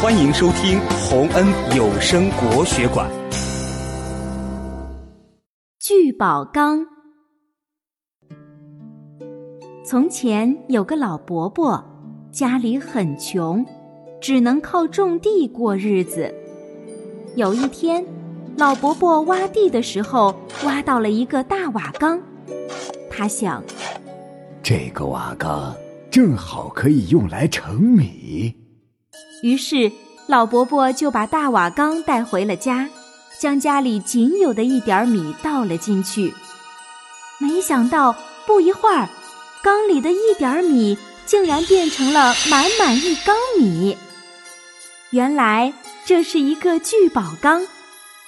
欢迎收听洪恩有声国学馆。聚宝缸。从前有个老伯伯，家里很穷，只能靠种地过日子。有一天，老伯伯挖地的时候，挖到了一个大瓦缸。他想，这个瓦缸正好可以用来盛米。于是，老伯伯就把大瓦缸带回了家，将家里仅有的一点米倒了进去。没想到，不一会儿，缸里的一点米竟然变成了满满一缸米。原来这是一个聚宝缸，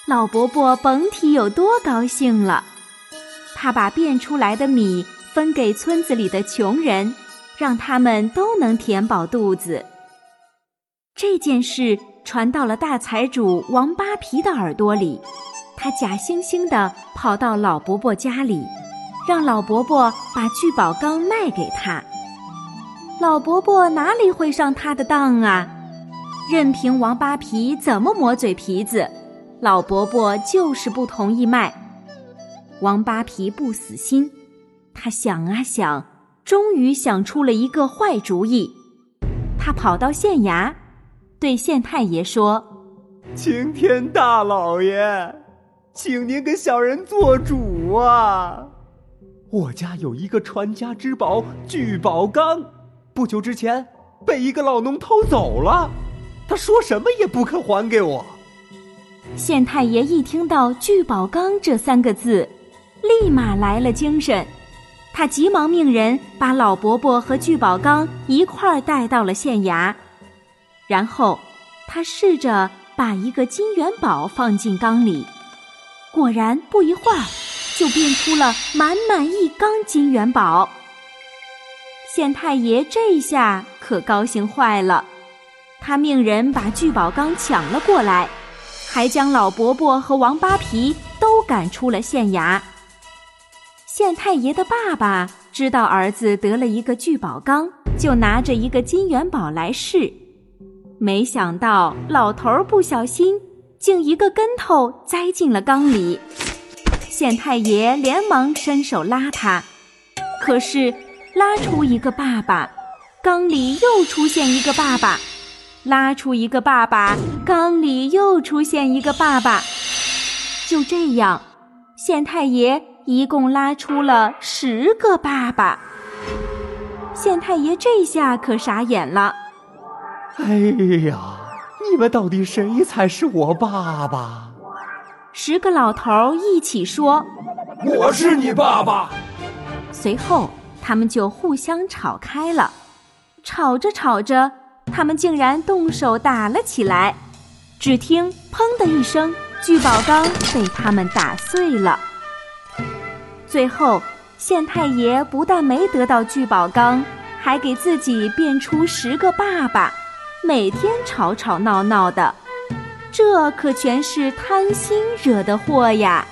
老伯伯甭提有多高兴了。他把变出来的米分给村子里的穷人，让他们都能填饱肚子。这件事传到了大财主王八皮的耳朵里，他假惺惺地跑到老伯伯家里，让老伯伯把聚宝缸卖给他。老伯伯哪里会上他的当啊？任凭王八皮怎么磨嘴皮子，老伯伯就是不同意卖。王八皮不死心，他想啊想，终于想出了一个坏主意。他跑到县衙。对县太爷说：“青天大老爷，请您给小人做主啊！我家有一个传家之宝聚宝缸，不久之前被一个老农偷走了，他说什么也不肯还给我。”县太爷一听到“聚宝缸”这三个字，立马来了精神，他急忙命人把老伯伯和聚宝缸一块儿带到了县衙。然后，他试着把一个金元宝放进缸里，果然不一会儿，就变出了满满一缸金元宝。县太爷这下可高兴坏了，他命人把聚宝缸抢了过来，还将老伯伯和王八皮都赶出了县衙。县太爷的爸爸知道儿子得了一个聚宝缸，就拿着一个金元宝来试。没想到老头儿不小心，竟一个跟头栽进了缸里。县太爷连忙伸手拉他，可是拉出一个爸爸，缸里又出现一个爸爸；拉出一个爸爸，缸里又出现一个爸爸。就这样，县太爷一共拉出了十个爸爸。县太爷这下可傻眼了。哎呀，你们到底谁才是我爸爸？十个老头一起说：“我是你爸爸。”随后，他们就互相吵开了。吵着吵着，他们竟然动手打了起来。只听“砰”的一声，聚宝缸被他们打碎了。最后，县太爷不但没得到聚宝缸，还给自己变出十个爸爸。每天吵吵闹闹的，这可全是贪心惹的祸呀！